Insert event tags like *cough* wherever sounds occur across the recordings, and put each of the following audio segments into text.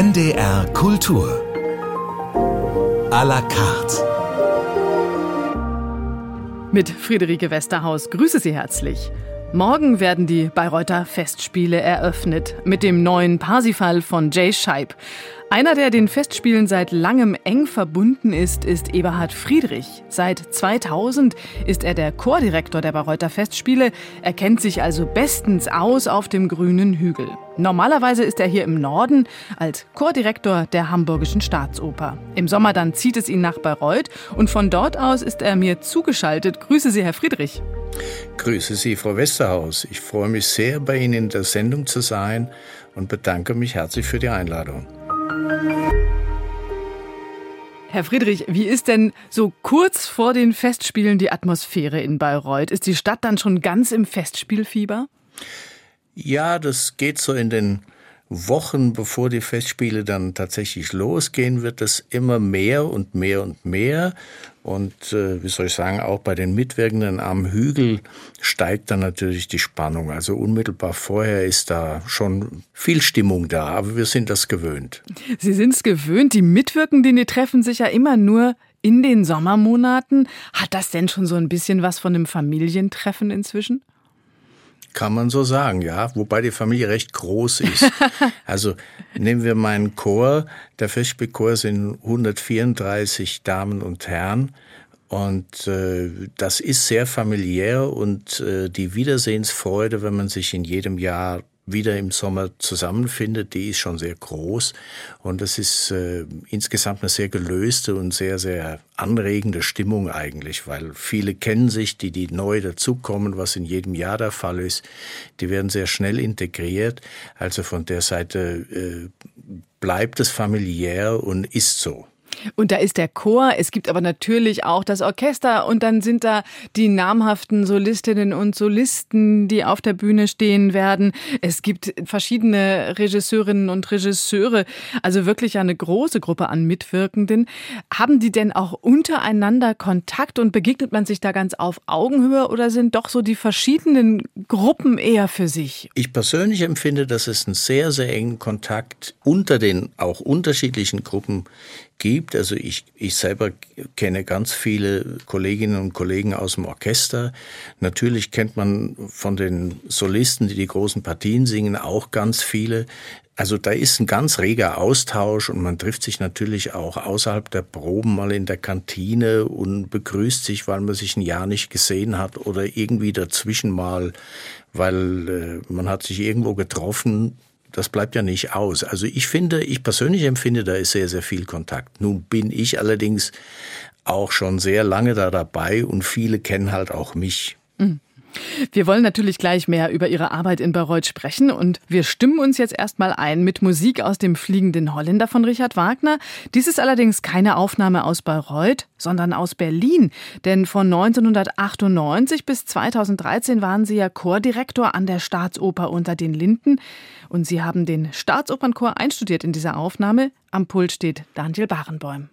NDR Kultur. A la carte. Mit Friederike Westerhaus grüße Sie herzlich. Morgen werden die Bayreuther Festspiele eröffnet mit dem neuen Parsifal von Jay Scheib. Einer, der den Festspielen seit langem eng verbunden ist, ist Eberhard Friedrich. Seit 2000 ist er der Chordirektor der Bayreuther Festspiele. Er kennt sich also bestens aus auf dem grünen Hügel. Normalerweise ist er hier im Norden als Chordirektor der Hamburgischen Staatsoper. Im Sommer dann zieht es ihn nach Bayreuth und von dort aus ist er mir zugeschaltet. Grüße Sie, Herr Friedrich. Grüße Sie, Frau Westerhaus. Ich freue mich sehr, bei Ihnen in der Sendung zu sein und bedanke mich herzlich für die Einladung. Herr Friedrich, wie ist denn so kurz vor den Festspielen die Atmosphäre in Bayreuth? Ist die Stadt dann schon ganz im Festspielfieber? Ja, das geht so in den Wochen, bevor die Festspiele dann tatsächlich losgehen, wird es immer mehr und mehr und mehr. Und äh, wie soll ich sagen, auch bei den Mitwirkenden am Hügel steigt dann natürlich die Spannung. Also unmittelbar vorher ist da schon viel Stimmung da, aber wir sind das gewöhnt. Sie sind es gewöhnt. Die Mitwirkenden, die treffen sich ja immer nur in den Sommermonaten. Hat das denn schon so ein bisschen was von einem Familientreffen inzwischen? Kann man so sagen, ja. Wobei die Familie recht groß ist. *laughs* also nehmen wir meinen Chor. Der Festspielchor sind 134 Damen und Herren. Und äh, das ist sehr familiär und äh, die Wiedersehensfreude, wenn man sich in jedem Jahr wieder im Sommer zusammenfindet, die ist schon sehr groß. Und das ist äh, insgesamt eine sehr gelöste und sehr, sehr anregende Stimmung eigentlich, weil viele kennen sich, die, die neu dazukommen, was in jedem Jahr der Fall ist. Die werden sehr schnell integriert. Also von der Seite äh, bleibt es familiär und ist so. Und da ist der Chor, es gibt aber natürlich auch das Orchester und dann sind da die namhaften Solistinnen und Solisten, die auf der Bühne stehen werden. Es gibt verschiedene Regisseurinnen und Regisseure, also wirklich eine große Gruppe an Mitwirkenden. Haben die denn auch untereinander Kontakt und begegnet man sich da ganz auf Augenhöhe oder sind doch so die verschiedenen Gruppen eher für sich? Ich persönlich empfinde, dass es einen sehr, sehr engen Kontakt unter den auch unterschiedlichen Gruppen gibt. Also ich, ich selber kenne ganz viele Kolleginnen und Kollegen aus dem Orchester. Natürlich kennt man von den Solisten, die die großen Partien singen, auch ganz viele. Also da ist ein ganz reger Austausch und man trifft sich natürlich auch außerhalb der Proben mal in der Kantine und begrüßt sich, weil man sich ein Jahr nicht gesehen hat oder irgendwie dazwischen mal, weil äh, man hat sich irgendwo getroffen, das bleibt ja nicht aus. Also ich finde, ich persönlich empfinde, da ist sehr, sehr viel Kontakt. Nun bin ich allerdings auch schon sehr lange da dabei und viele kennen halt auch mich. Mhm. Wir wollen natürlich gleich mehr über Ihre Arbeit in Bayreuth sprechen und wir stimmen uns jetzt erstmal ein mit Musik aus dem Fliegenden Holländer von Richard Wagner. Dies ist allerdings keine Aufnahme aus Bayreuth, sondern aus Berlin, denn von 1998 bis 2013 waren Sie ja Chordirektor an der Staatsoper unter den Linden und Sie haben den Staatsopernchor einstudiert in dieser Aufnahme. Am Pult steht Daniel Barenbäum.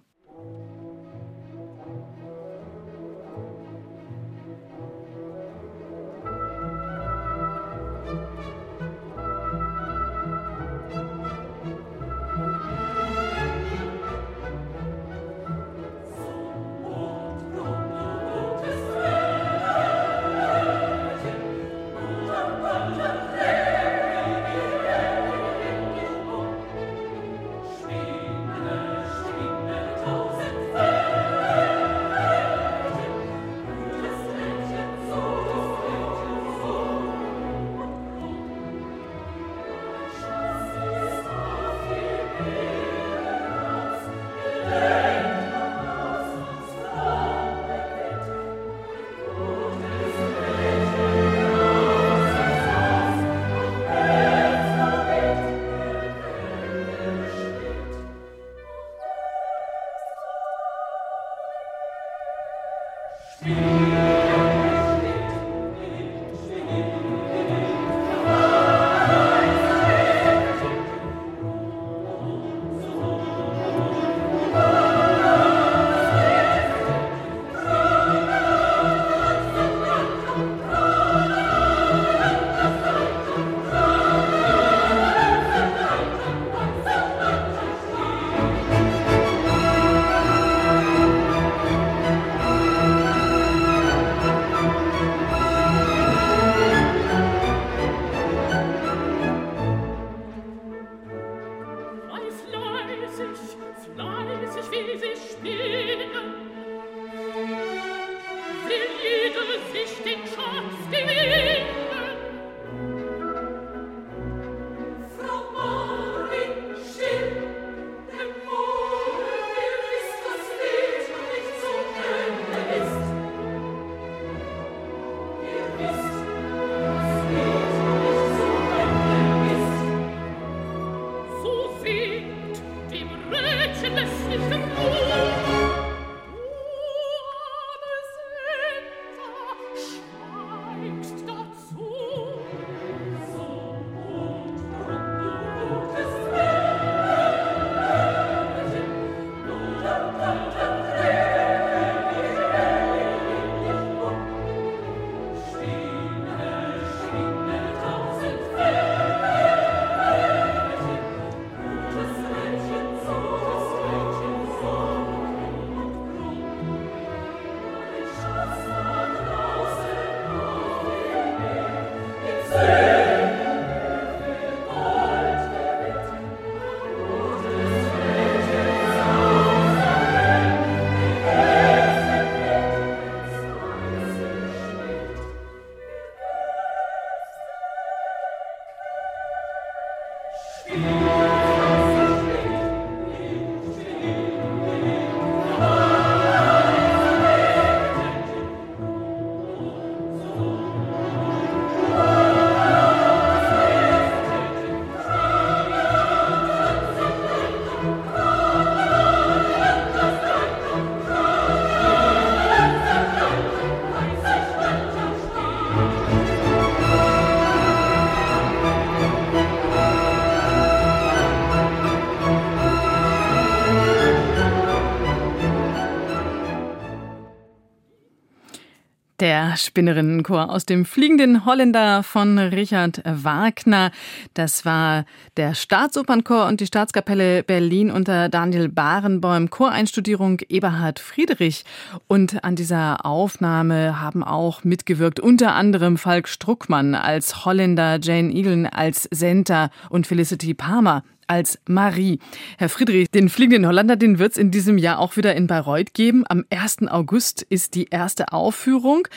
Der Spinnerinnenchor aus dem Fliegenden Holländer von Richard Wagner. Das war der Staatsopernchor und die Staatskapelle Berlin unter Daniel Barenboim, Choreinstudierung Eberhard Friedrich. Und an dieser Aufnahme haben auch mitgewirkt unter anderem Falk Struckmann als Holländer, Jane Eaglen als Senta und Felicity Palmer als Marie. Herr Friedrich, den fliegenden Holländer, den wird es in diesem Jahr auch wieder in Bayreuth geben. Am 1. August ist die erste Aufführung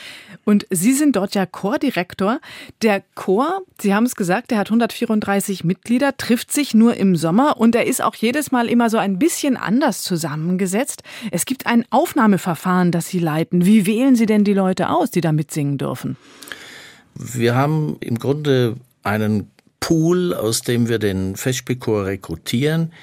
und Sie sind dort ja Chordirektor. Der Chor, Sie haben es gesagt, der hat 134 Mitglieder, trifft sich nur im Sommer und er ist auch jedes Mal immer so ein bisschen anders zusammengesetzt. Es gibt ein Aufnahmeverfahren, das Sie leiten. Wie wählen Sie denn die Leute aus, die da mitsingen dürfen? Wir haben im Grunde einen Pool, aus dem wir den Festspielchor rekrutieren.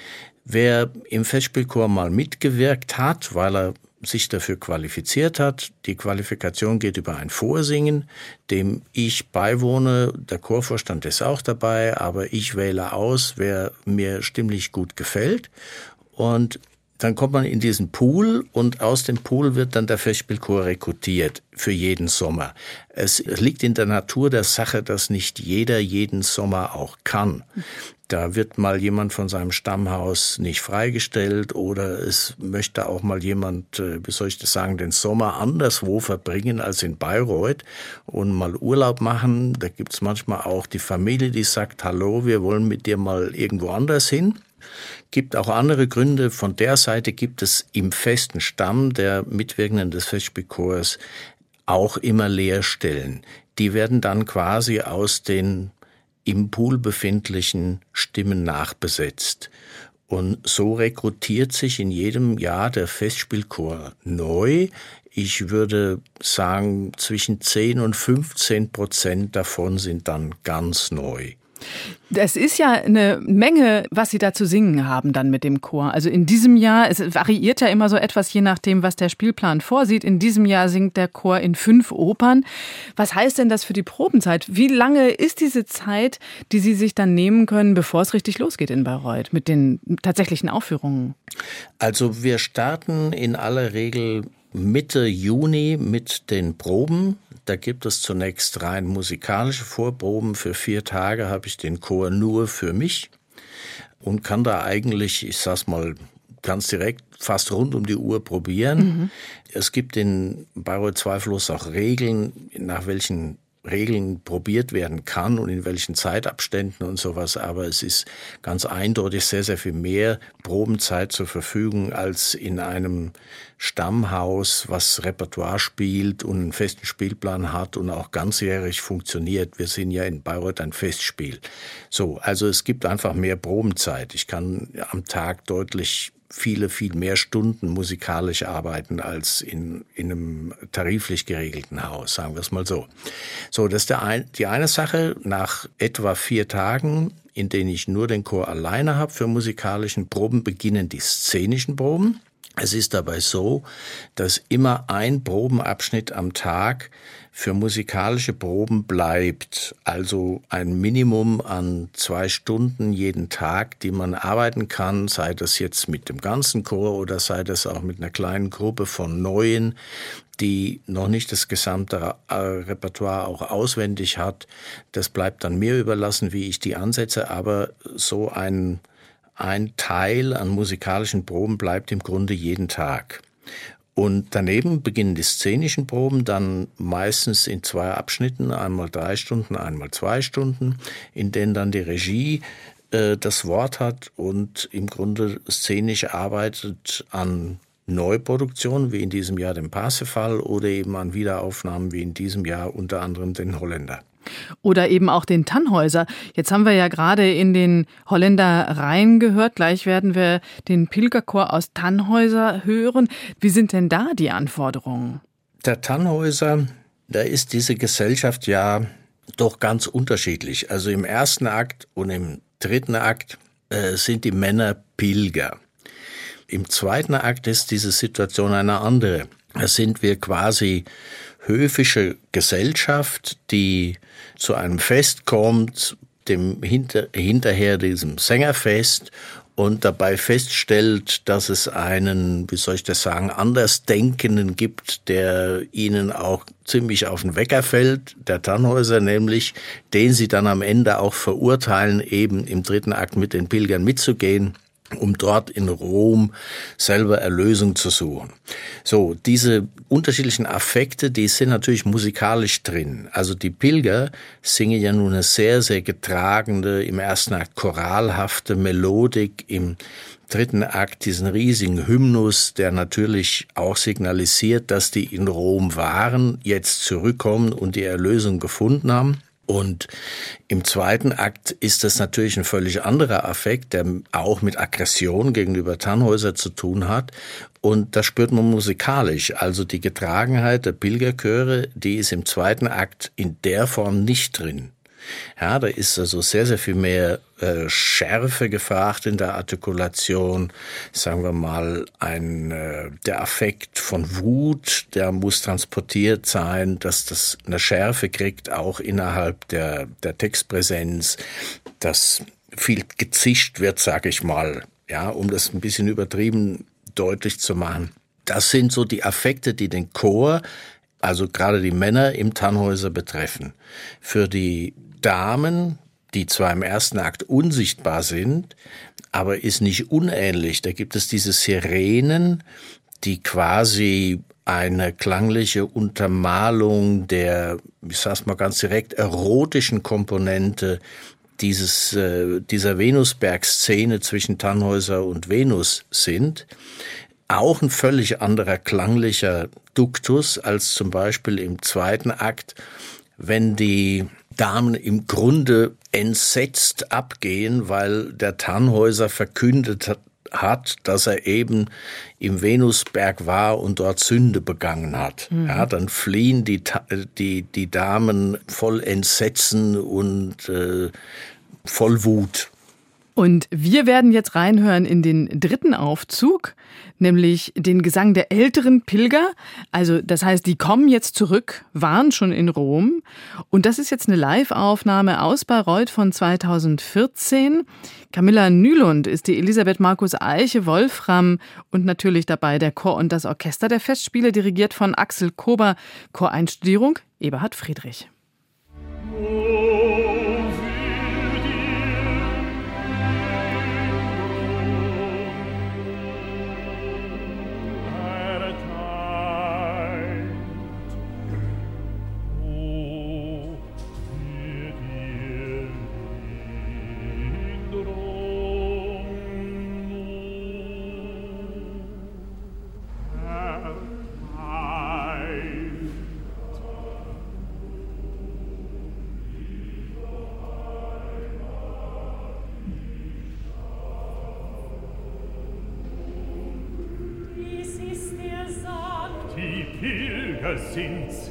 Wer im Festspielchor mal mitgewirkt hat, weil er sich dafür qualifiziert hat. Die Qualifikation geht über ein Vorsingen, dem ich beiwohne. Der Chorvorstand ist auch dabei, aber ich wähle aus, wer mir stimmlich gut gefällt. Und dann kommt man in diesen Pool und aus dem Pool wird dann der Festspielchor rekrutiert für jeden Sommer. Es liegt in der Natur der Sache, dass nicht jeder jeden Sommer auch kann. Da wird mal jemand von seinem Stammhaus nicht freigestellt oder es möchte auch mal jemand, äh, wie soll ich das sagen, den Sommer anderswo verbringen als in Bayreuth und mal Urlaub machen. Da gibt's manchmal auch die Familie, die sagt, hallo, wir wollen mit dir mal irgendwo anders hin gibt auch andere Gründe. Von der Seite gibt es im festen Stamm der Mitwirkenden des Festspielchors auch immer Leerstellen. Die werden dann quasi aus den im Pool befindlichen Stimmen nachbesetzt. Und so rekrutiert sich in jedem Jahr der Festspielchor neu. Ich würde sagen, zwischen 10 und 15 Prozent davon sind dann ganz neu. Es ist ja eine Menge, was Sie da zu singen haben dann mit dem Chor. Also in diesem Jahr, es variiert ja immer so etwas, je nachdem, was der Spielplan vorsieht. In diesem Jahr singt der Chor in fünf Opern. Was heißt denn das für die Probenzeit? Wie lange ist diese Zeit, die Sie sich dann nehmen können, bevor es richtig losgeht in Bayreuth mit den tatsächlichen Aufführungen? Also wir starten in aller Regel Mitte Juni mit den Proben. Da gibt es zunächst rein musikalische Vorproben. Für vier Tage habe ich den Chor nur für mich und kann da eigentlich, ich sag's mal ganz direkt, fast rund um die Uhr probieren. Mhm. Es gibt in Bayreuth zweifellos auch Regeln, nach welchen Regeln probiert werden kann und in welchen Zeitabständen und sowas. Aber es ist ganz eindeutig sehr, sehr viel mehr Probenzeit zur Verfügung als in einem Stammhaus, was Repertoire spielt und einen festen Spielplan hat und auch ganzjährig funktioniert. Wir sind ja in Bayreuth ein Festspiel. So, also es gibt einfach mehr Probenzeit. Ich kann am Tag deutlich viele, viel mehr Stunden musikalisch arbeiten als in, in einem tariflich geregelten Haus, sagen wir es mal so. So, das ist der ein, die eine Sache. Nach etwa vier Tagen, in denen ich nur den Chor alleine habe für musikalischen Proben, beginnen die szenischen Proben. Es ist dabei so, dass immer ein Probenabschnitt am Tag für musikalische Proben bleibt. Also ein Minimum an zwei Stunden jeden Tag, die man arbeiten kann, sei das jetzt mit dem ganzen Chor oder sei das auch mit einer kleinen Gruppe von Neuen, die noch nicht das gesamte äh, Repertoire auch auswendig hat. Das bleibt dann mir überlassen, wie ich die ansetze, aber so ein ein Teil an musikalischen Proben bleibt im Grunde jeden Tag. Und daneben beginnen die szenischen Proben dann meistens in zwei Abschnitten, einmal drei Stunden, einmal zwei Stunden, in denen dann die Regie äh, das Wort hat und im Grunde szenisch arbeitet an Neuproduktionen, wie in diesem Jahr dem Parsifal, oder eben an Wiederaufnahmen, wie in diesem Jahr unter anderem den Holländer. Oder eben auch den Tannhäuser. Jetzt haben wir ja gerade in den Holländer Rhein gehört. Gleich werden wir den Pilgerchor aus Tannhäuser hören. Wie sind denn da die Anforderungen? Der Tannhäuser, da ist diese Gesellschaft ja doch ganz unterschiedlich. Also im ersten Akt und im dritten Akt äh, sind die Männer Pilger. Im zweiten Akt ist diese Situation eine andere. Da sind wir quasi höfische Gesellschaft, die zu einem Fest kommt, dem hinter, hinterher diesem Sängerfest und dabei feststellt, dass es einen, wie soll ich das sagen, Andersdenkenden gibt, der ihnen auch ziemlich auf den Wecker fällt, der Tannhäuser nämlich, den sie dann am Ende auch verurteilen, eben im dritten Akt mit den Pilgern mitzugehen um dort in Rom selber Erlösung zu suchen. So, diese unterschiedlichen Affekte, die sind natürlich musikalisch drin. Also die Pilger singen ja nun eine sehr, sehr getragene, im ersten Akt choralhafte Melodik, im dritten Akt diesen riesigen Hymnus, der natürlich auch signalisiert, dass die in Rom waren, jetzt zurückkommen und die Erlösung gefunden haben. Und im zweiten Akt ist das natürlich ein völlig anderer Affekt, der auch mit Aggression gegenüber Tannhäuser zu tun hat. Und das spürt man musikalisch. Also die Getragenheit der Pilgerchöre, die ist im zweiten Akt in der Form nicht drin. Ja, da ist also sehr, sehr viel mehr äh, Schärfe gefragt in der Artikulation. Sagen wir mal, ein, äh, der Affekt von Wut, der muss transportiert sein, dass das eine Schärfe kriegt, auch innerhalb der, der Textpräsenz, dass viel gezischt wird, sage ich mal, ja, um das ein bisschen übertrieben deutlich zu machen. Das sind so die Affekte, die den Chor also gerade die Männer im Tannhäuser betreffen. Für die Damen, die zwar im ersten Akt unsichtbar sind, aber ist nicht unähnlich. Da gibt es diese Sirenen, die quasi eine klangliche Untermalung der, ich sag's mal ganz direkt, erotischen Komponente dieses, äh, dieser Venusberg-Szene zwischen Tannhäuser und Venus sind. Auch ein völlig anderer klanglicher Duktus als zum Beispiel im zweiten Akt, wenn die Damen im Grunde entsetzt abgehen, weil der Tannhäuser verkündet hat, hat, dass er eben im Venusberg war und dort Sünde begangen hat. Mhm. Ja, dann fliehen die, die, die Damen voll Entsetzen und äh, voll Wut. Und wir werden jetzt reinhören in den dritten Aufzug, nämlich den Gesang der älteren Pilger. Also das heißt, die kommen jetzt zurück, waren schon in Rom. Und das ist jetzt eine Live-Aufnahme aus Bayreuth von 2014. Camilla Nülund ist die Elisabeth Markus Eiche, Wolfram und natürlich dabei der Chor und das Orchester der Festspiele, dirigiert von Axel Kober. Choreinstudierung Eberhard Friedrich. sind's. Es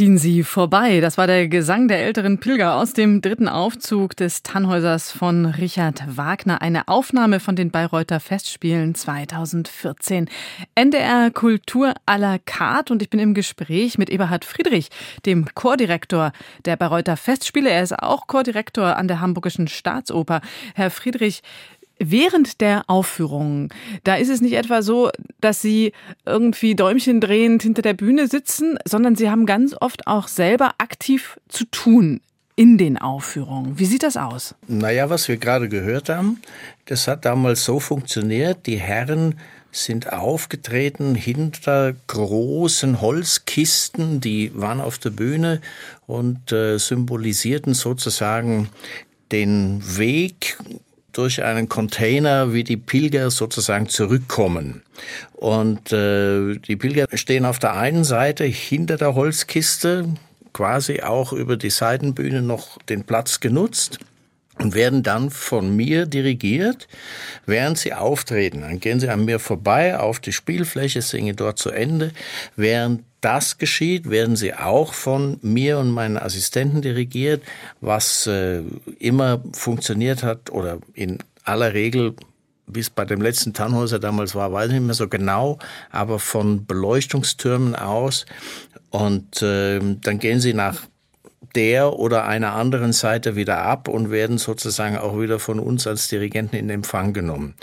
ziehen sie vorbei. Das war der Gesang der älteren Pilger aus dem dritten Aufzug des Tannhäusers von Richard Wagner. Eine Aufnahme von den Bayreuther Festspielen 2014. NDR Kultur à la carte und ich bin im Gespräch mit Eberhard Friedrich, dem Chordirektor der Bayreuther Festspiele. Er ist auch Chordirektor an der Hamburgischen Staatsoper. Herr Friedrich, Während der Aufführung, da ist es nicht etwa so, dass Sie irgendwie Däumchen drehend hinter der Bühne sitzen, sondern Sie haben ganz oft auch selber aktiv zu tun in den Aufführungen. Wie sieht das aus? Naja, was wir gerade gehört haben, das hat damals so funktioniert. Die Herren sind aufgetreten hinter großen Holzkisten, die waren auf der Bühne und äh, symbolisierten sozusagen den Weg durch einen Container, wie die Pilger sozusagen zurückkommen. Und äh, die Pilger stehen auf der einen Seite hinter der Holzkiste, quasi auch über die Seitenbühne noch den Platz genutzt und werden dann von mir dirigiert, während sie auftreten. Dann gehen sie an mir vorbei auf die Spielfläche, singen dort zu Ende. Während das geschieht, werden sie auch von mir und meinen Assistenten dirigiert, was äh, immer funktioniert hat oder in aller Regel wie es bei dem letzten Tannhäuser damals war, weiß ich nicht mehr so genau, aber von Beleuchtungstürmen aus. Und äh, dann gehen sie nach der oder einer anderen Seite wieder ab und werden sozusagen auch wieder von uns als Dirigenten in Empfang genommen.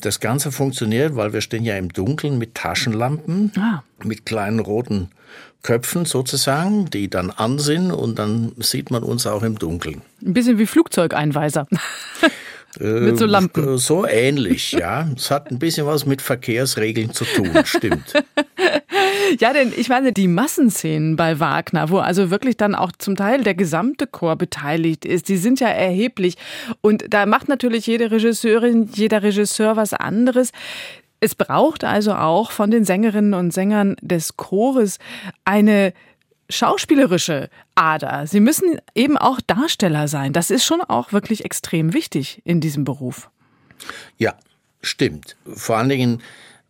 Das Ganze funktioniert, weil wir stehen ja im Dunkeln mit Taschenlampen, ah. mit kleinen roten Köpfen sozusagen, die dann an sind und dann sieht man uns auch im Dunkeln. Ein bisschen wie Flugzeugeinweiser. *laughs* mit so äh, Lampen. So ähnlich, ja. Es hat ein bisschen was mit Verkehrsregeln zu tun, stimmt. *laughs* Ja, denn ich meine, die Massenszenen bei Wagner, wo also wirklich dann auch zum Teil der gesamte Chor beteiligt ist, die sind ja erheblich. Und da macht natürlich jede Regisseurin, jeder Regisseur was anderes. Es braucht also auch von den Sängerinnen und Sängern des Chores eine schauspielerische Ader. Sie müssen eben auch Darsteller sein. Das ist schon auch wirklich extrem wichtig in diesem Beruf. Ja, stimmt. Vor allen Dingen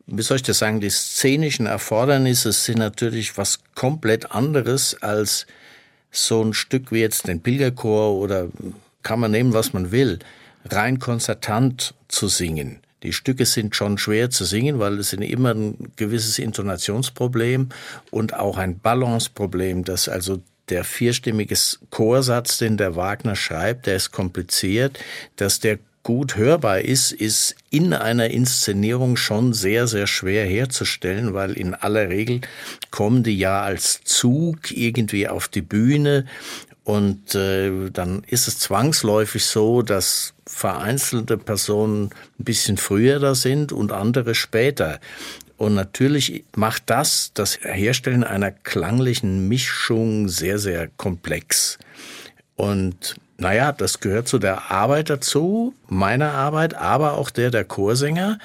wie soll ich das sagen, die szenischen Erfordernisse sind natürlich was komplett anderes als so ein Stück wie jetzt den Pilgerchor oder kann man nehmen, was man will, rein konzertant zu singen. Die Stücke sind schon schwer zu singen, weil es sind immer ein gewisses Intonationsproblem und auch ein Balanceproblem, dass also der vierstimmige Chorsatz, den der Wagner schreibt, der ist kompliziert, dass der gut hörbar ist, ist in einer Inszenierung schon sehr, sehr schwer herzustellen, weil in aller Regel kommen die ja als Zug irgendwie auf die Bühne und äh, dann ist es zwangsläufig so, dass vereinzelte Personen ein bisschen früher da sind und andere später. Und natürlich macht das das Herstellen einer klanglichen Mischung sehr, sehr komplex. Und naja, das gehört zu der Arbeit dazu, meiner Arbeit, aber auch der der Chorsänger,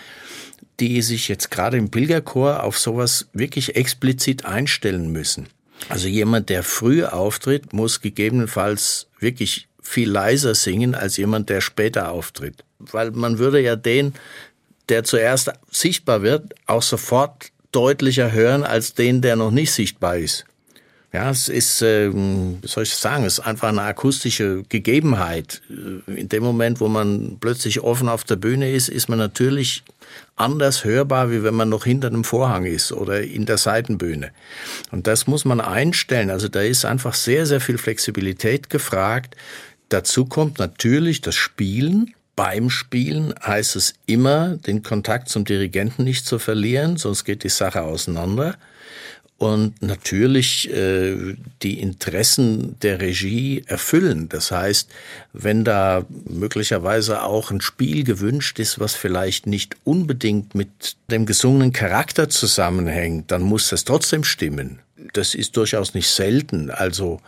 die sich jetzt gerade im Pilgerchor auf sowas wirklich explizit einstellen müssen. Also jemand, der früh auftritt, muss gegebenenfalls wirklich viel leiser singen als jemand, der später auftritt. Weil man würde ja den, der zuerst sichtbar wird, auch sofort deutlicher hören als den, der noch nicht sichtbar ist. Ja, es ist, ähm, wie soll ich sagen, es ist einfach eine akustische Gegebenheit. In dem Moment, wo man plötzlich offen auf der Bühne ist, ist man natürlich anders hörbar, wie wenn man noch hinter einem Vorhang ist oder in der Seitenbühne. Und das muss man einstellen. Also da ist einfach sehr, sehr viel Flexibilität gefragt. Dazu kommt natürlich das Spielen. Beim Spielen heißt es immer, den Kontakt zum Dirigenten nicht zu verlieren, sonst geht die Sache auseinander und natürlich äh, die Interessen der Regie erfüllen. Das heißt, wenn da möglicherweise auch ein Spiel gewünscht ist, was vielleicht nicht unbedingt mit dem gesungenen Charakter zusammenhängt, dann muss das trotzdem stimmen. Das ist durchaus nicht selten. Also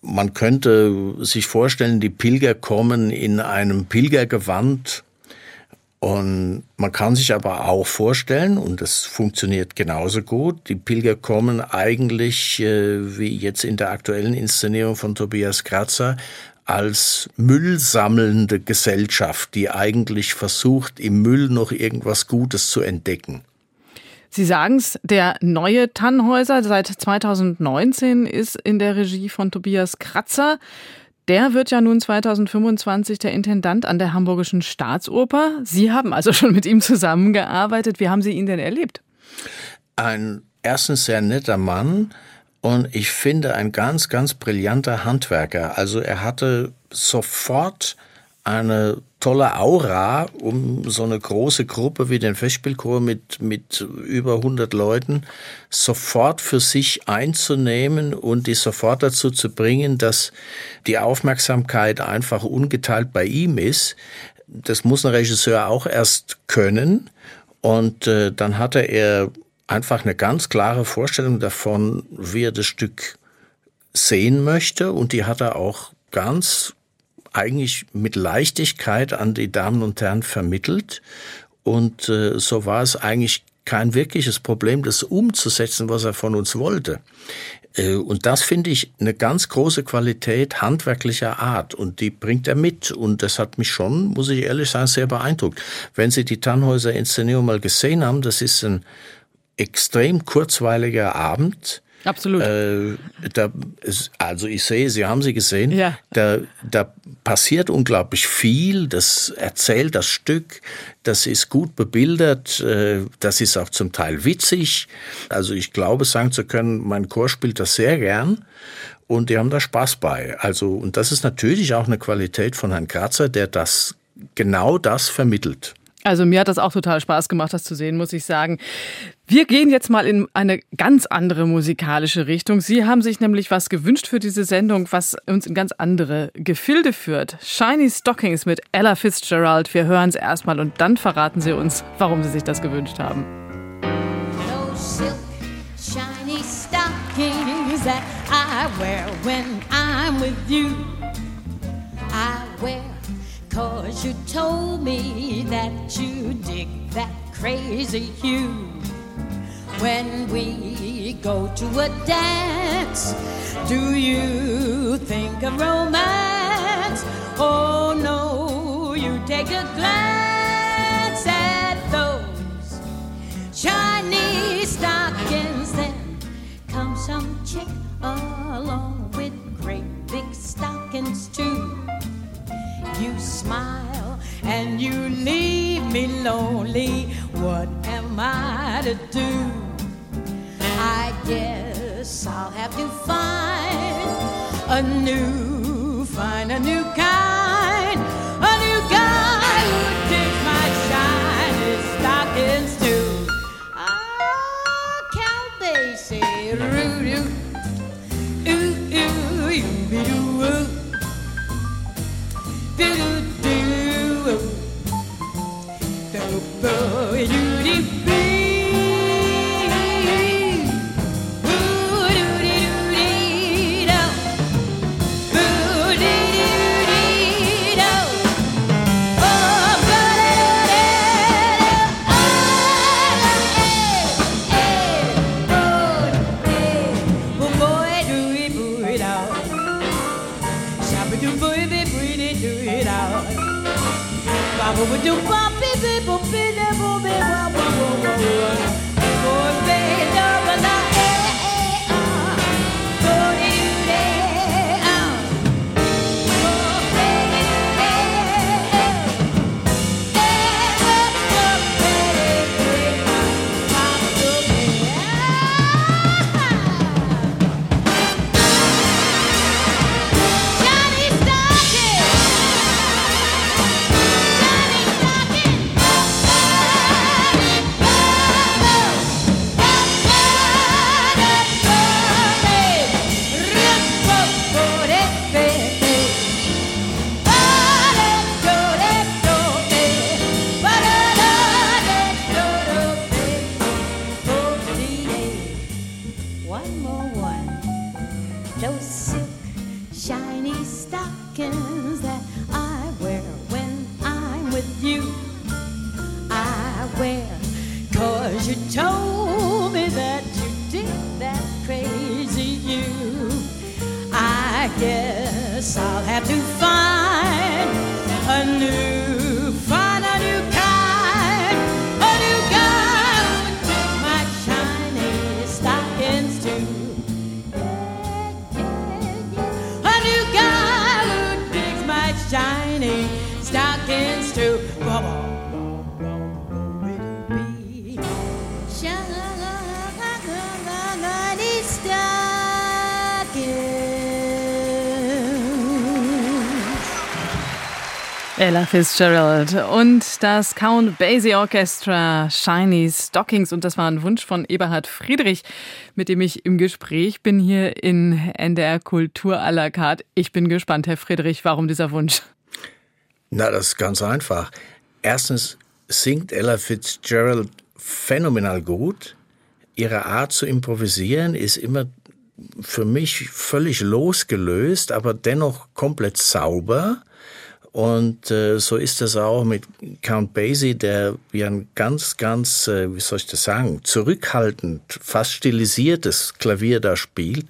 man könnte sich vorstellen, die Pilger kommen in einem Pilgergewand und man kann sich aber auch vorstellen, und das funktioniert genauso gut, die Pilger kommen eigentlich, äh, wie jetzt in der aktuellen Inszenierung von Tobias Kratzer, als müllsammelnde Gesellschaft, die eigentlich versucht, im Müll noch irgendwas Gutes zu entdecken. Sie sagen es, der neue Tannhäuser seit 2019 ist in der Regie von Tobias Kratzer. Der wird ja nun 2025 der Intendant an der Hamburgischen Staatsoper. Sie haben also schon mit ihm zusammengearbeitet. Wie haben Sie ihn denn erlebt? Ein erstens sehr netter Mann und ich finde ein ganz, ganz brillanter Handwerker. Also er hatte sofort eine tolle Aura, um so eine große Gruppe wie den Festspielchor mit, mit über 100 Leuten sofort für sich einzunehmen und die sofort dazu zu bringen, dass die Aufmerksamkeit einfach ungeteilt bei ihm ist. Das muss ein Regisseur auch erst können. Und äh, dann hatte er einfach eine ganz klare Vorstellung davon, wie er das Stück sehen möchte. Und die hat er auch ganz eigentlich mit Leichtigkeit an die Damen und Herren vermittelt. Und äh, so war es eigentlich kein wirkliches Problem, das umzusetzen, was er von uns wollte. Äh, und das finde ich eine ganz große Qualität handwerklicher Art und die bringt er mit und das hat mich schon, muss ich ehrlich sagen, sehr beeindruckt. Wenn Sie die Tannhäuser Inszenierung mal gesehen haben, das ist ein extrem kurzweiliger Abend, Absolut. Äh, da ist, also ich sehe, Sie haben sie gesehen, ja. da, da passiert unglaublich viel, das erzählt das Stück, das ist gut bebildert, äh, das ist auch zum Teil witzig. Also ich glaube sagen zu können, mein Chor spielt das sehr gern und die haben da Spaß bei. Also und das ist natürlich auch eine Qualität von Herrn Kratzer, der das genau das vermittelt. Also mir hat das auch total Spaß gemacht, das zu sehen, muss ich sagen. Wir gehen jetzt mal in eine ganz andere musikalische Richtung. Sie haben sich nämlich was gewünscht für diese Sendung, was uns in ganz andere Gefilde führt. Shiny Stockings mit Ella Fitzgerald. Wir hören es erstmal und dann verraten Sie uns, warum Sie sich das gewünscht haben. No silk, shiny stockings that I wear when I'm with you. I wear Cause you told me that you dig that crazy hue. When we go to a dance, do you think of romance? Oh no, you take a glance at those shiny stockings, then come some chick along with great big stockings too. You smile and you leave me lonely. What am I to do? I guess I'll have to find a new, find a new kind, do Ella Fitzgerald und das Count Basie Orchestra Shiny Stockings und das war ein Wunsch von Eberhard Friedrich, mit dem ich im Gespräch bin hier in NDR Kultur à la carte. Ich bin gespannt, Herr Friedrich, warum dieser Wunsch? Na, das ist ganz einfach. Erstens singt Ella Fitzgerald phänomenal gut. Ihre Art zu improvisieren ist immer für mich völlig losgelöst, aber dennoch komplett sauber. Und äh, so ist es auch mit Count Basie, der wie ein ganz, ganz, äh, wie soll ich das sagen, zurückhaltend, fast stilisiertes Klavier da spielt.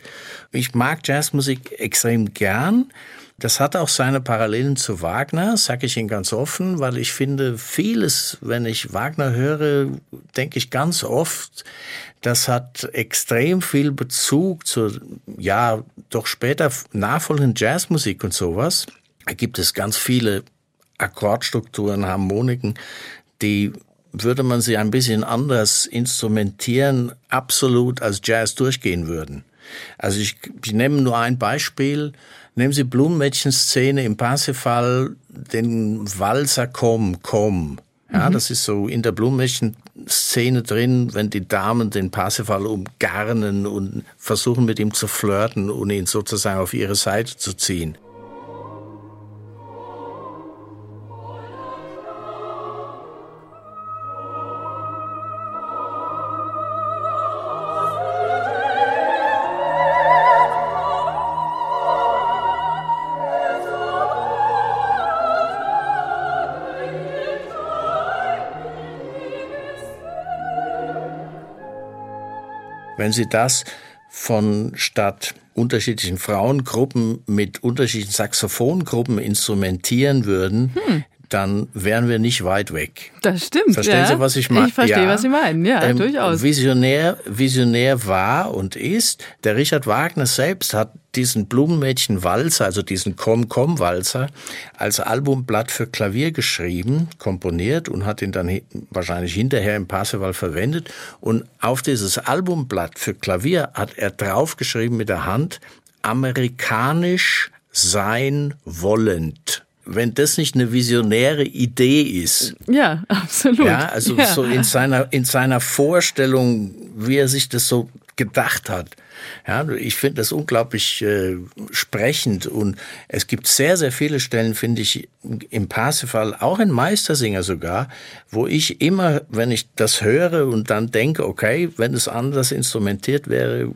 Ich mag Jazzmusik extrem gern. Das hat auch seine Parallelen zu Wagner, sage ich Ihnen ganz offen, weil ich finde, vieles, wenn ich Wagner höre, denke ich ganz oft, das hat extrem viel Bezug zur, ja, doch später nachfolgenden Jazzmusik und sowas. Da gibt es ganz viele Akkordstrukturen, Harmoniken, die würde man sie ein bisschen anders instrumentieren, absolut als Jazz durchgehen würden. Also ich, ich nehme nur ein Beispiel. Nehmen Sie Blumenmädchen-Szene im Parsifal, den Walzer Komm, Komm. Ja, mhm. das ist so in der Blumenmädchen-Szene drin, wenn die Damen den Parsifal umgarnen und versuchen mit ihm zu flirten und ihn sozusagen auf ihre Seite zu ziehen. Wenn Sie das von statt unterschiedlichen Frauengruppen mit unterschiedlichen Saxophongruppen instrumentieren würden, hm dann wären wir nicht weit weg. Das stimmt. Verstehen ja. Sie, was ich meine? Ich verstehe, ja. was Sie meinen. Ja, ähm, durchaus. Visionär, visionär war und ist. Der Richard Wagner selbst hat diesen Blumenmädchen-Walzer, also diesen Komm-Komm-Walzer, als Albumblatt für Klavier geschrieben, komponiert und hat ihn dann wahrscheinlich hinterher im Parseval verwendet. Und auf dieses Albumblatt für Klavier hat er draufgeschrieben mit der Hand, amerikanisch sein wollend wenn das nicht eine visionäre Idee ist. Ja, absolut. Ja, also ja. so in seiner, in seiner Vorstellung, wie er sich das so gedacht hat. Ja, ich finde das unglaublich äh, sprechend und es gibt sehr, sehr viele Stellen, finde ich, im Parsifal, auch in Meistersinger sogar, wo ich immer, wenn ich das höre und dann denke, okay, wenn es anders instrumentiert wäre,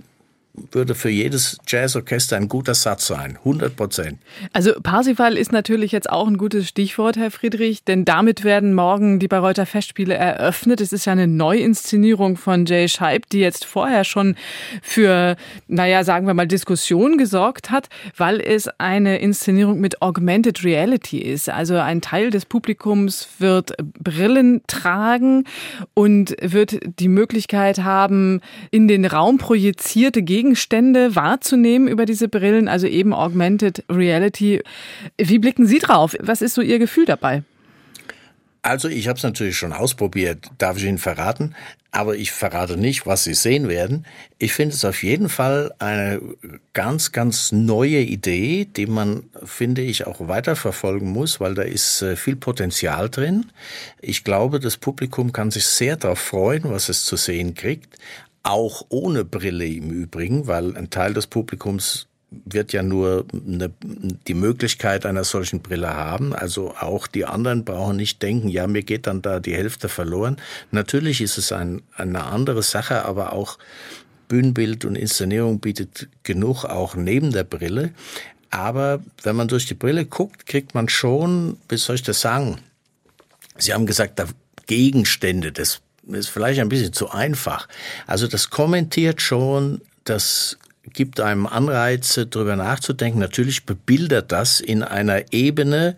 würde für jedes Jazzorchester ein guter Satz sein. 100 Prozent. Also Parsifal ist natürlich jetzt auch ein gutes Stichwort, Herr Friedrich, denn damit werden morgen die Bayreuther Festspiele eröffnet. Es ist ja eine Neuinszenierung von Jay Scheib, die jetzt vorher schon für, naja, sagen wir mal, Diskussion gesorgt hat, weil es eine Inszenierung mit Augmented Reality ist. Also ein Teil des Publikums wird Brillen tragen und wird die Möglichkeit haben, in den Raum projizierte Gegenstände Gegenstände wahrzunehmen über diese Brillen, also eben Augmented Reality. Wie blicken Sie drauf? Was ist so Ihr Gefühl dabei? Also ich habe es natürlich schon ausprobiert, darf ich Ihnen verraten, aber ich verrate nicht, was Sie sehen werden. Ich finde es auf jeden Fall eine ganz, ganz neue Idee, die man, finde ich, auch weiterverfolgen muss, weil da ist äh, viel Potenzial drin. Ich glaube, das Publikum kann sich sehr darauf freuen, was es zu sehen kriegt auch ohne Brille im Übrigen, weil ein Teil des Publikums wird ja nur eine, die Möglichkeit einer solchen Brille haben. Also auch die anderen brauchen nicht denken, ja, mir geht dann da die Hälfte verloren. Natürlich ist es ein, eine andere Sache, aber auch Bühnenbild und Inszenierung bietet genug auch neben der Brille. Aber wenn man durch die Brille guckt, kriegt man schon, wie soll ich das sagen? Sie haben gesagt, da Gegenstände des ist vielleicht ein bisschen zu einfach. Also das kommentiert schon, das gibt einem Anreize, darüber nachzudenken. Natürlich bebildert das in einer Ebene,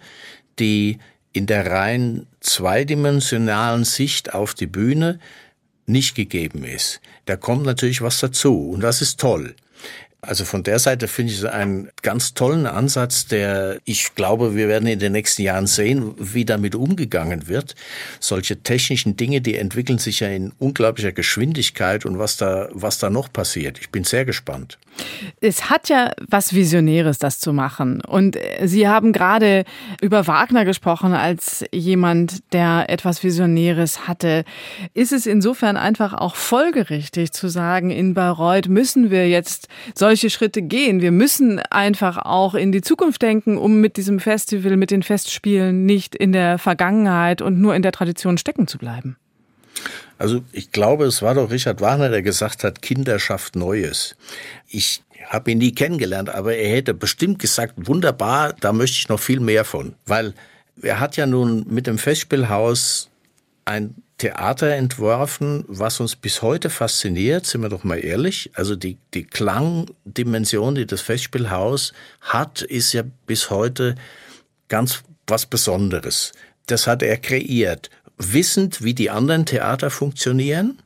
die in der rein zweidimensionalen Sicht auf die Bühne nicht gegeben ist. Da kommt natürlich was dazu und das ist toll. Also von der Seite finde ich es einen ganz tollen Ansatz, der ich glaube, wir werden in den nächsten Jahren sehen, wie damit umgegangen wird. Solche technischen Dinge, die entwickeln sich ja in unglaublicher Geschwindigkeit und was da, was da noch passiert. Ich bin sehr gespannt. Es hat ja was Visionäres, das zu machen. Und Sie haben gerade über Wagner gesprochen als jemand, der etwas Visionäres hatte. Ist es insofern einfach auch folgerichtig zu sagen, in Bayreuth müssen wir jetzt solche Schritte gehen. Wir müssen einfach auch in die Zukunft denken, um mit diesem Festival, mit den Festspielen nicht in der Vergangenheit und nur in der Tradition stecken zu bleiben. Also ich glaube, es war doch Richard Wagner, der gesagt hat, Kinder schafft Neues. Ich habe ihn nie kennengelernt, aber er hätte bestimmt gesagt, wunderbar, da möchte ich noch viel mehr von. Weil er hat ja nun mit dem Festspielhaus ein Theater entworfen, was uns bis heute fasziniert, sind wir doch mal ehrlich. Also die, die Klangdimension, die das Festspielhaus hat, ist ja bis heute ganz was Besonderes. Das hat er kreiert, wissend, wie die anderen Theater funktionieren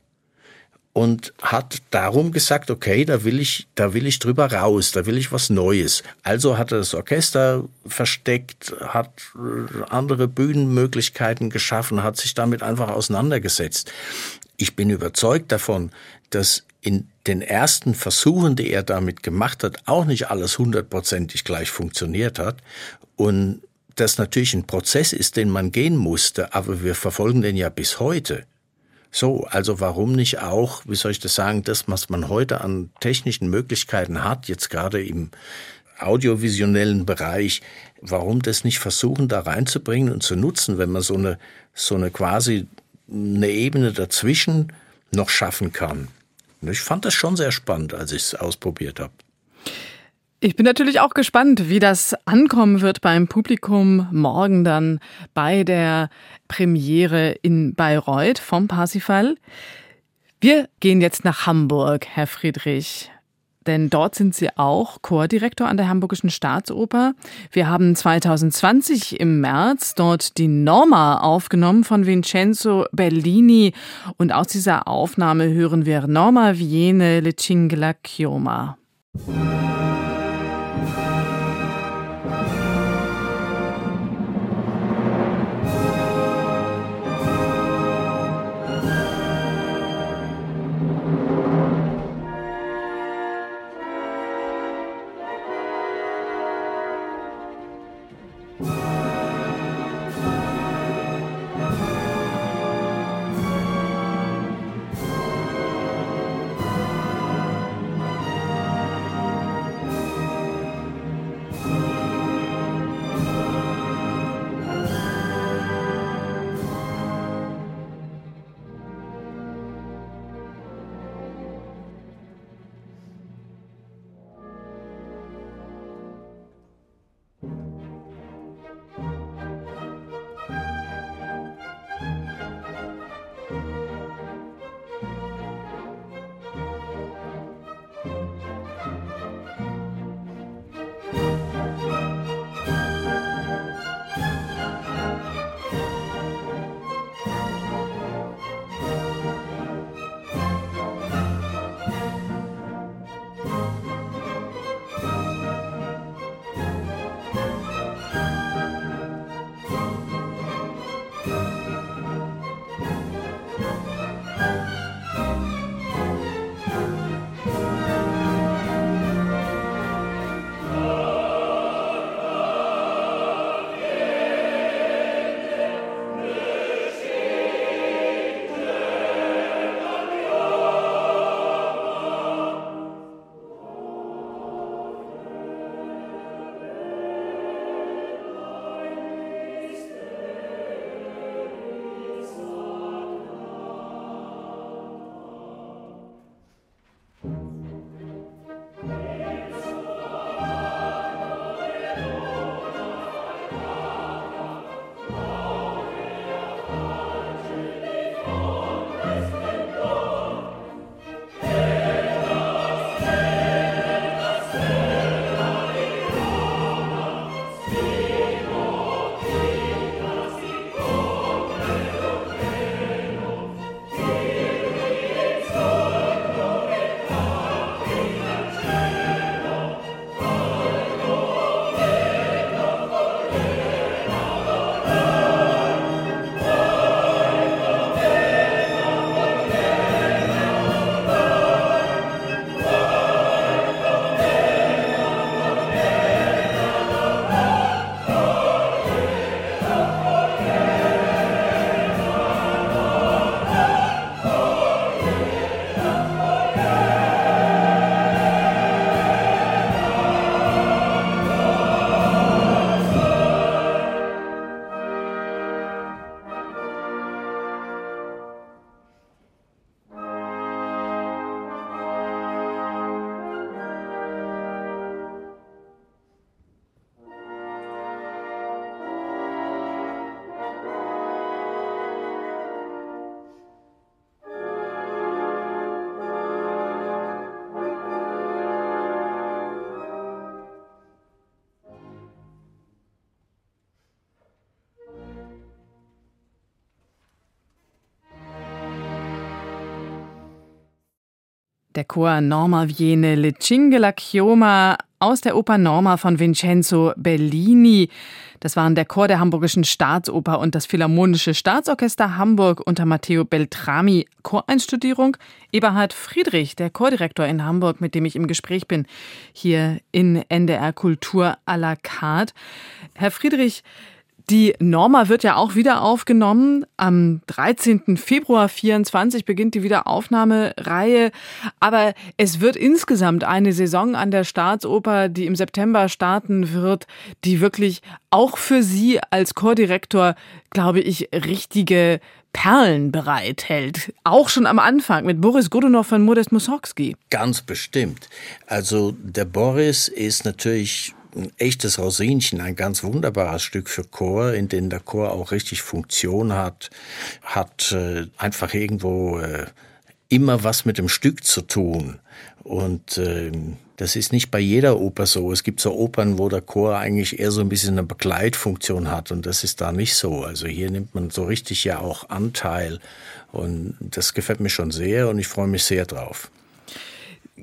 und hat darum gesagt, okay, da will ich, da will ich drüber raus, da will ich was Neues. Also hat er das Orchester versteckt, hat äh, andere Bühnenmöglichkeiten geschaffen, hat sich damit einfach auseinandergesetzt. Ich bin überzeugt davon, dass in den ersten Versuchen, die er damit gemacht hat, auch nicht alles hundertprozentig gleich funktioniert hat und das natürlich ein Prozess ist, den man gehen musste, aber wir verfolgen den ja bis heute. So, also warum nicht auch, wie soll ich das sagen, das, was man heute an technischen Möglichkeiten hat, jetzt gerade im audiovisionellen Bereich, warum das nicht versuchen, da reinzubringen und zu nutzen, wenn man so eine, so eine quasi eine Ebene dazwischen noch schaffen kann. ich fand das schon sehr spannend, als ich es ausprobiert habe. Ich bin natürlich auch gespannt, wie das ankommen wird beim Publikum morgen dann bei der Premiere in Bayreuth vom Parsifal. Wir gehen jetzt nach Hamburg, Herr Friedrich. Denn dort sind Sie auch Chordirektor an der Hamburgischen Staatsoper. Wir haben 2020 im März dort die Norma aufgenommen von Vincenzo Bellini. Und aus dieser Aufnahme hören wir Norma Viene Le Cingla Chioma. Der Chor Norma viene le cinque la chioma aus der Oper Norma von Vincenzo Bellini. Das waren der Chor der Hamburgischen Staatsoper und das Philharmonische Staatsorchester Hamburg unter Matteo Beltrami. Choreinstudierung Eberhard Friedrich, der Chordirektor in Hamburg, mit dem ich im Gespräch bin, hier in NDR Kultur à la carte. Herr Friedrich, die Norma wird ja auch wieder aufgenommen. Am 13. Februar 24 beginnt die Wiederaufnahmereihe. Aber es wird insgesamt eine Saison an der Staatsoper, die im September starten wird, die wirklich auch für Sie als Chordirektor, glaube ich, richtige Perlen bereithält. Auch schon am Anfang mit Boris Godunov von Modest Mussorgsky. Ganz bestimmt. Also der Boris ist natürlich ein echtes Rosinchen, ein ganz wunderbares Stück für Chor, in dem der Chor auch richtig Funktion hat, hat äh, einfach irgendwo äh, immer was mit dem Stück zu tun. Und äh, das ist nicht bei jeder Oper so. Es gibt so Opern, wo der Chor eigentlich eher so ein bisschen eine Begleitfunktion hat und das ist da nicht so. Also hier nimmt man so richtig ja auch Anteil und das gefällt mir schon sehr und ich freue mich sehr drauf.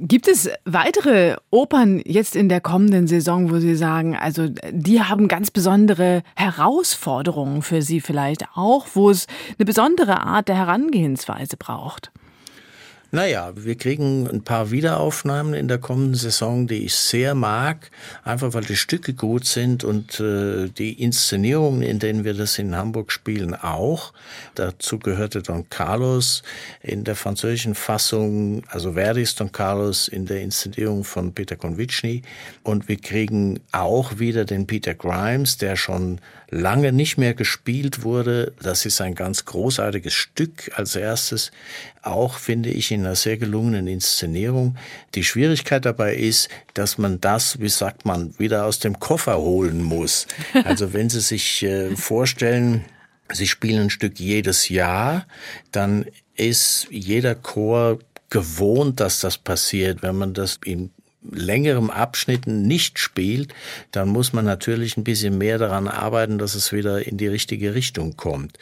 Gibt es weitere Opern jetzt in der kommenden Saison, wo Sie sagen, also die haben ganz besondere Herausforderungen für Sie vielleicht auch, wo es eine besondere Art der Herangehensweise braucht? Naja, wir kriegen ein paar Wiederaufnahmen in der kommenden Saison, die ich sehr mag, einfach weil die Stücke gut sind und äh, die Inszenierungen, in denen wir das in Hamburg spielen, auch. Dazu gehörte Don Carlos in der französischen Fassung, also Verdis Don Carlos in der Inszenierung von Peter Konvitschny. Und wir kriegen auch wieder den Peter Grimes, der schon lange nicht mehr gespielt wurde. Das ist ein ganz großartiges Stück als erstes. Auch finde ich in einer sehr gelungenen Inszenierung. Die Schwierigkeit dabei ist, dass man das, wie sagt man, wieder aus dem Koffer holen muss. *laughs* Also wenn Sie sich äh, vorstellen, Sie spielen ein Stück jedes Jahr, dann ist jeder Chor gewohnt, dass das passiert. Wenn man das in längerem Abschnitten nicht spielt, dann muss man natürlich ein bisschen mehr daran arbeiten, dass es wieder in die richtige Richtung kommt.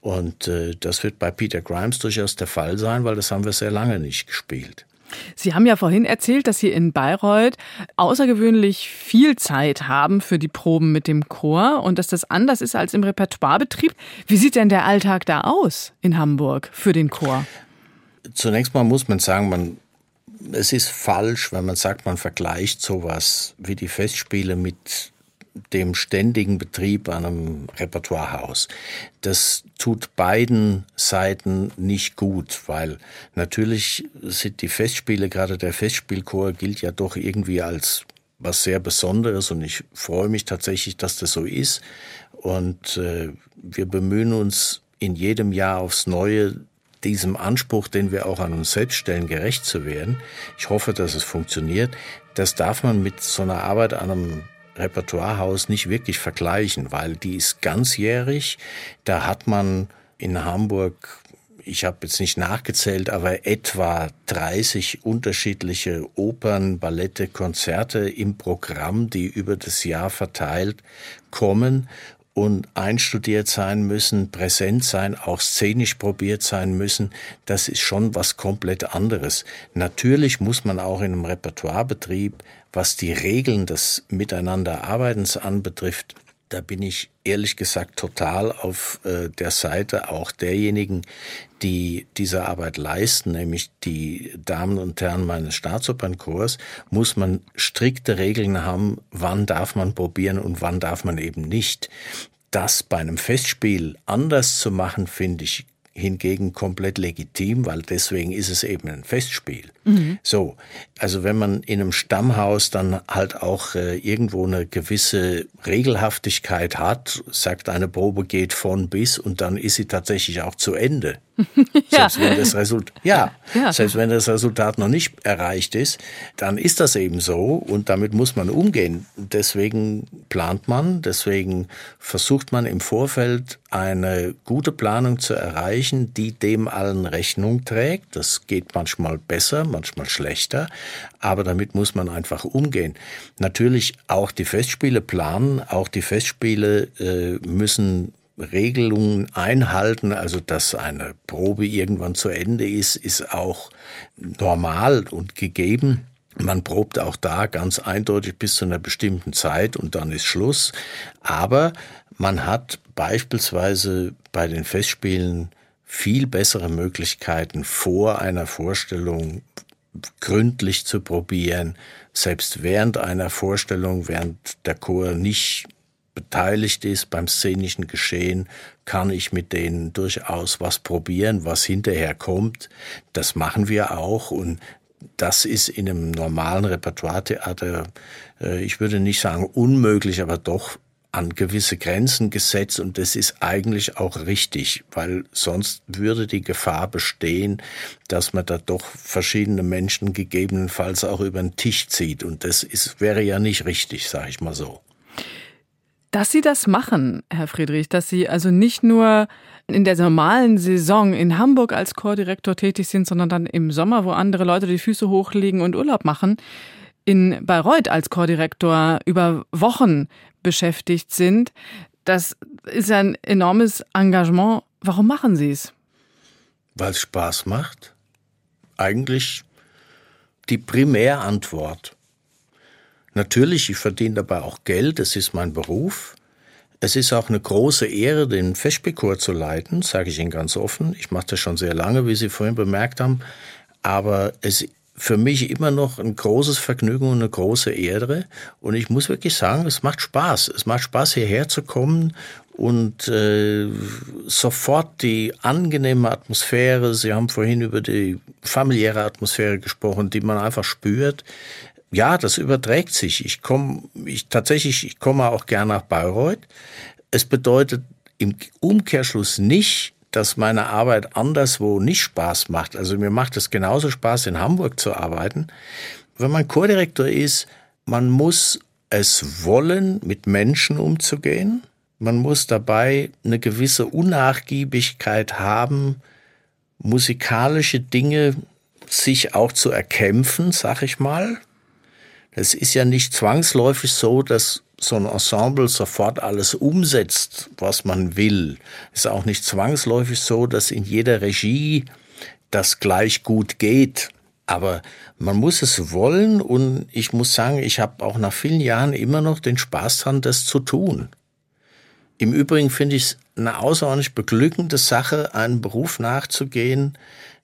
Und äh, das wird bei Peter Grimes durchaus der Fall sein, weil das haben wir sehr lange nicht gespielt. Sie haben ja vorhin erzählt, dass Sie in Bayreuth außergewöhnlich viel Zeit haben für die Proben mit dem Chor und dass das anders ist als im Repertoirebetrieb. Wie sieht denn der Alltag da aus in Hamburg für den Chor? Zunächst mal muss man sagen, man es ist falsch, wenn man sagt, man vergleicht sowas wie die Festspiele mit dem ständigen Betrieb an einem Repertoirehaus. Das tut beiden Seiten nicht gut, weil natürlich sind die Festspiele, gerade der Festspielchor gilt ja doch irgendwie als was sehr Besonderes und ich freue mich tatsächlich, dass das so ist. Und äh, wir bemühen uns in jedem Jahr aufs Neue, diesem Anspruch, den wir auch an uns selbst stellen, gerecht zu werden. Ich hoffe, dass es funktioniert. Das darf man mit so einer Arbeit an einem Repertoirehaus nicht wirklich vergleichen, weil die ist ganzjährig. Da hat man in Hamburg, ich habe jetzt nicht nachgezählt, aber etwa 30 unterschiedliche Opern, Ballette, Konzerte im Programm, die über das Jahr verteilt kommen und einstudiert sein müssen, präsent sein, auch szenisch probiert sein müssen, das ist schon was komplett anderes. Natürlich muss man auch in einem Repertoirebetrieb, was die Regeln des Miteinanderarbeitens anbetrifft, da bin ich ehrlich gesagt total auf äh, der Seite auch derjenigen, die diese Arbeit leisten, nämlich die Damen und Herren meines Staatsopernchors, muss man strikte Regeln haben, wann darf man probieren und wann darf man eben nicht. Das bei einem Festspiel anders zu machen, finde ich hingegen komplett legitim, weil deswegen ist es eben ein Festspiel. Mhm. So, also wenn man in einem Stammhaus dann halt auch äh, irgendwo eine gewisse Regelhaftigkeit hat, sagt eine Probe geht von bis und dann ist sie tatsächlich auch zu Ende. *laughs* ja. Selbst wenn das Resultat, ja, ja, selbst wenn das Resultat noch nicht erreicht ist, dann ist das eben so und damit muss man umgehen. Deswegen plant man, deswegen versucht man im Vorfeld eine gute Planung zu erreichen, die dem allen Rechnung trägt. Das geht manchmal besser, manchmal schlechter, aber damit muss man einfach umgehen. Natürlich auch die Festspiele planen, auch die Festspiele äh, müssen Regelungen einhalten, also dass eine Probe irgendwann zu Ende ist, ist auch normal und gegeben. Man probt auch da ganz eindeutig bis zu einer bestimmten Zeit und dann ist Schluss. Aber man hat beispielsweise bei den Festspielen viel bessere Möglichkeiten vor einer Vorstellung gründlich zu probieren, selbst während einer Vorstellung, während der Chor nicht beteiligt ist beim szenischen Geschehen, kann ich mit denen durchaus was probieren, was hinterher kommt. Das machen wir auch und das ist in einem normalen Repertoiretheater, äh, ich würde nicht sagen unmöglich, aber doch an gewisse Grenzen gesetzt und das ist eigentlich auch richtig, weil sonst würde die Gefahr bestehen, dass man da doch verschiedene Menschen gegebenenfalls auch über den Tisch zieht und das ist, wäre ja nicht richtig, sage ich mal so. Dass Sie das machen, Herr Friedrich, dass Sie also nicht nur in der normalen Saison in Hamburg als Chordirektor tätig sind, sondern dann im Sommer, wo andere Leute die Füße hochlegen und Urlaub machen, in Bayreuth als Chordirektor über Wochen beschäftigt sind. Das ist ein enormes Engagement. Warum machen Sie es? Weil es Spaß macht. Eigentlich die Primärantwort. Natürlich, ich verdiene dabei auch Geld, es ist mein Beruf. Es ist auch eine große Ehre, den Festspielchor zu leiten, sage ich Ihnen ganz offen. Ich mache das schon sehr lange, wie Sie vorhin bemerkt haben. Aber es für mich immer noch ein großes Vergnügen und eine große Ehre. Und ich muss wirklich sagen, es macht Spaß. Es macht Spaß, hierher zu kommen und äh, sofort die angenehme Atmosphäre. Sie haben vorhin über die familiäre Atmosphäre gesprochen, die man einfach spürt. Ja, das überträgt sich. Ich komme, ich tatsächlich, ich komme auch gern nach Bayreuth. Es bedeutet im Umkehrschluss nicht, dass meine Arbeit anderswo nicht Spaß macht. Also mir macht es genauso Spaß, in Hamburg zu arbeiten. Wenn man Chordirektor ist, man muss es wollen, mit Menschen umzugehen. Man muss dabei eine gewisse Unnachgiebigkeit haben, musikalische Dinge sich auch zu erkämpfen, sag ich mal. Es ist ja nicht zwangsläufig so, dass so ein Ensemble sofort alles umsetzt, was man will. Es ist auch nicht zwangsläufig so, dass in jeder Regie das gleich gut geht. Aber man muss es wollen und ich muss sagen, ich habe auch nach vielen Jahren immer noch den Spaß dran, das zu tun. Im Übrigen finde ich es eine außerordentlich beglückende Sache, einen Beruf nachzugehen,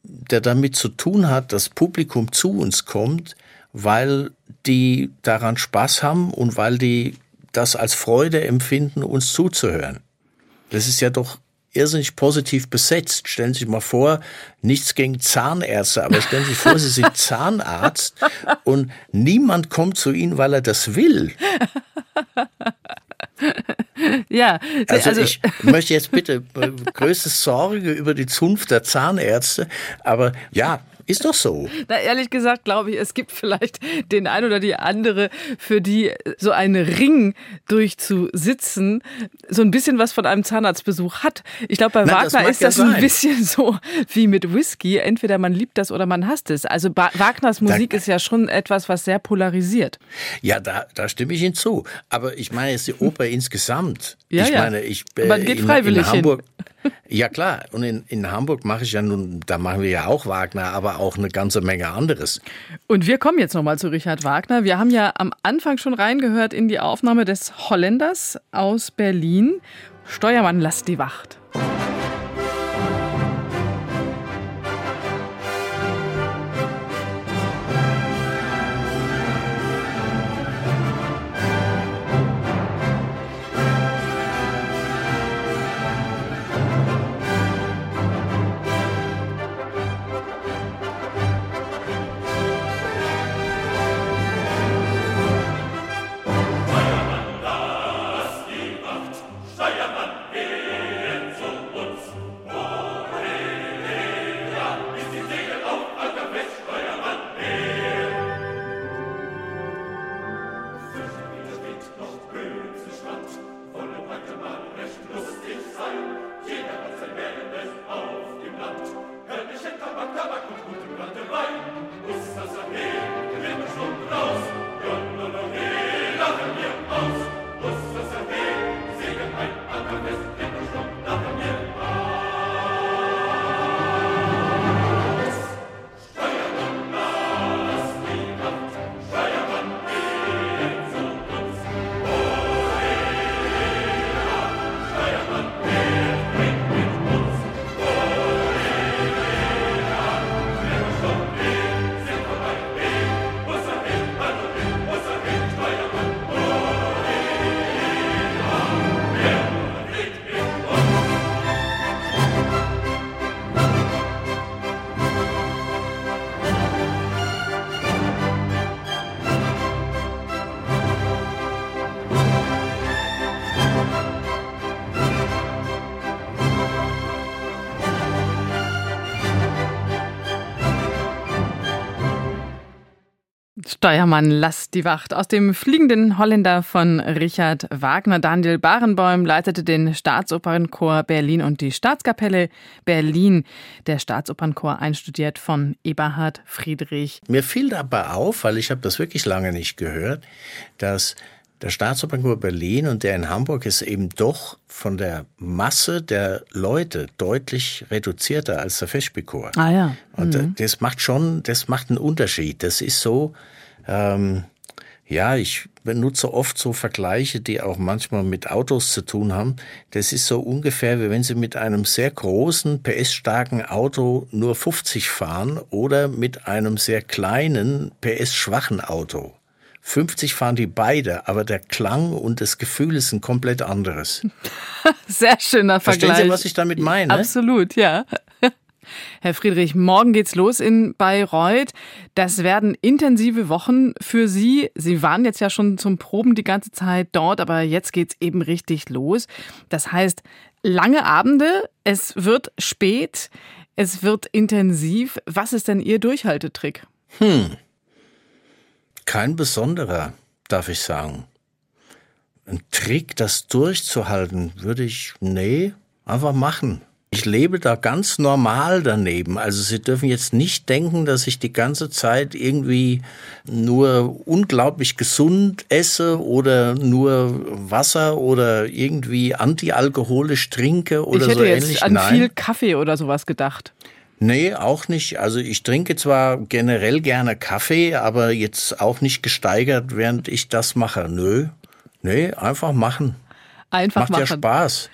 der damit zu tun hat, dass Publikum zu uns kommt, weil die daran Spaß haben und weil die das als Freude empfinden, uns zuzuhören. Das ist ja doch irrsinnig positiv besetzt. Stellen Sie sich mal vor, nichts gegen Zahnärzte, aber stellen Sie sich vor, Sie sind *laughs* Zahnarzt und niemand kommt zu Ihnen, weil er das will. *laughs* Ja, also, also, ich möchte jetzt bitte größte Sorge über die Zunft der Zahnärzte, aber ja, ist doch so. Na, ehrlich gesagt, glaube ich, es gibt vielleicht den ein oder die andere, für die so ein Ring durchzusitzen, so ein bisschen was von einem Zahnarztbesuch hat. Ich glaube, bei Na, Wagner das ist das ja ein bisschen *laughs* so wie mit Whisky. Entweder man liebt das oder man hasst es. Also ba Wagners Musik da, ist ja schon etwas, was sehr polarisiert. Ja, da, da stimme ich Ihnen zu. Aber ich meine jetzt die Oper insgesamt. Ja, ich ja. meine, ich, äh, man geht freiwillig in, in Hamburg, hin. Ja klar, und in, in Hamburg mache ich ja nun, da machen wir ja auch Wagner, aber auch eine ganze Menge anderes. Und wir kommen jetzt nochmal zu Richard Wagner. Wir haben ja am Anfang schon reingehört in die Aufnahme des Holländers aus Berlin. Steuermann, lass die Wacht. Steuermann, lass die Wacht. Aus dem Fliegenden Holländer von Richard Wagner. Daniel Barenbäum leitete den Staatsopernchor Berlin und die Staatskapelle Berlin. Der Staatsopernchor einstudiert von Eberhard Friedrich. Mir fiel dabei auf, weil ich habe das wirklich lange nicht gehört, dass der Staatsopernchor Berlin und der in Hamburg ist eben doch von der Masse der Leute deutlich reduzierter als der Festspielchor. Ah ja. Und mhm. das macht schon, das macht einen Unterschied. Das ist so, ähm, ja, ich benutze oft so Vergleiche, die auch manchmal mit Autos zu tun haben. Das ist so ungefähr, wie wenn Sie mit einem sehr großen, PS-starken Auto nur 50 fahren oder mit einem sehr kleinen, PS-schwachen Auto. 50 fahren die beide, aber der Klang und das Gefühl ist ein komplett anderes. *laughs* Sehr schöner Vergleich. Verstehen Sie, was ich damit meine? Absolut, ja. Herr Friedrich, morgen geht's los in Bayreuth. Das werden intensive Wochen für Sie. Sie waren jetzt ja schon zum Proben die ganze Zeit dort, aber jetzt geht's eben richtig los. Das heißt, lange Abende, es wird spät, es wird intensiv. Was ist denn Ihr Durchhaltetrick? Hm. Kein besonderer, darf ich sagen. Ein Trick, das durchzuhalten, würde ich, nee, einfach machen. Ich lebe da ganz normal daneben. Also Sie dürfen jetzt nicht denken, dass ich die ganze Zeit irgendwie nur unglaublich gesund esse oder nur Wasser oder irgendwie antialkoholisch trinke oder so ähnlich. Ich hätte jetzt an Nein. viel Kaffee oder sowas gedacht. Nee, auch nicht. Also ich trinke zwar generell gerne Kaffee, aber jetzt auch nicht gesteigert, während ich das mache. Nö. Nee, einfach machen. Einfach Macht machen. ja Spaß.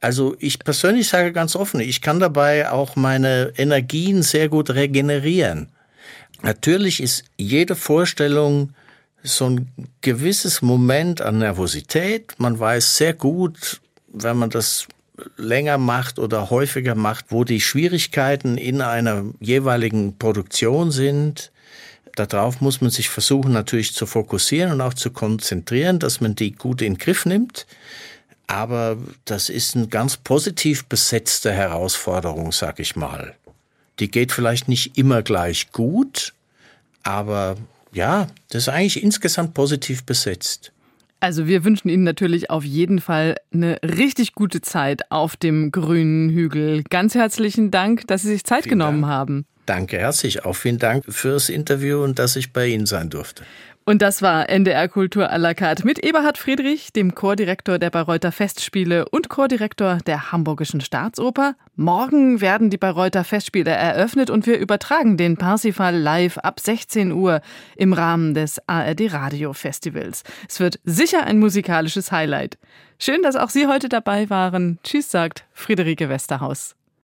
Also ich persönlich sage ganz offen, ich kann dabei auch meine Energien sehr gut regenerieren. Natürlich ist jede Vorstellung so ein gewisses Moment an Nervosität. Man weiß sehr gut, wenn man das länger macht oder häufiger macht, wo die Schwierigkeiten in einer jeweiligen Produktion sind. Darauf muss man sich versuchen natürlich zu fokussieren und auch zu konzentrieren, dass man die gut in den Griff nimmt. Aber das ist eine ganz positiv besetzte Herausforderung, sag ich mal. Die geht vielleicht nicht immer gleich gut, aber ja, das ist eigentlich insgesamt positiv besetzt. Also wir wünschen Ihnen natürlich auf jeden Fall eine richtig gute Zeit auf dem grünen Hügel. Ganz herzlichen Dank, dass Sie sich Zeit Vielen genommen Dank. haben. Danke herzlich. Auch vielen Dank fürs Interview und dass ich bei Ihnen sein durfte. Und das war NDR Kultur à la carte mit Eberhard Friedrich, dem Chordirektor der Bayreuther Festspiele und Chordirektor der Hamburgischen Staatsoper. Morgen werden die Bayreuther Festspiele eröffnet und wir übertragen den Parsifal live ab 16 Uhr im Rahmen des ARD Radio Festivals. Es wird sicher ein musikalisches Highlight. Schön, dass auch Sie heute dabei waren. Tschüss, sagt Friederike Westerhaus.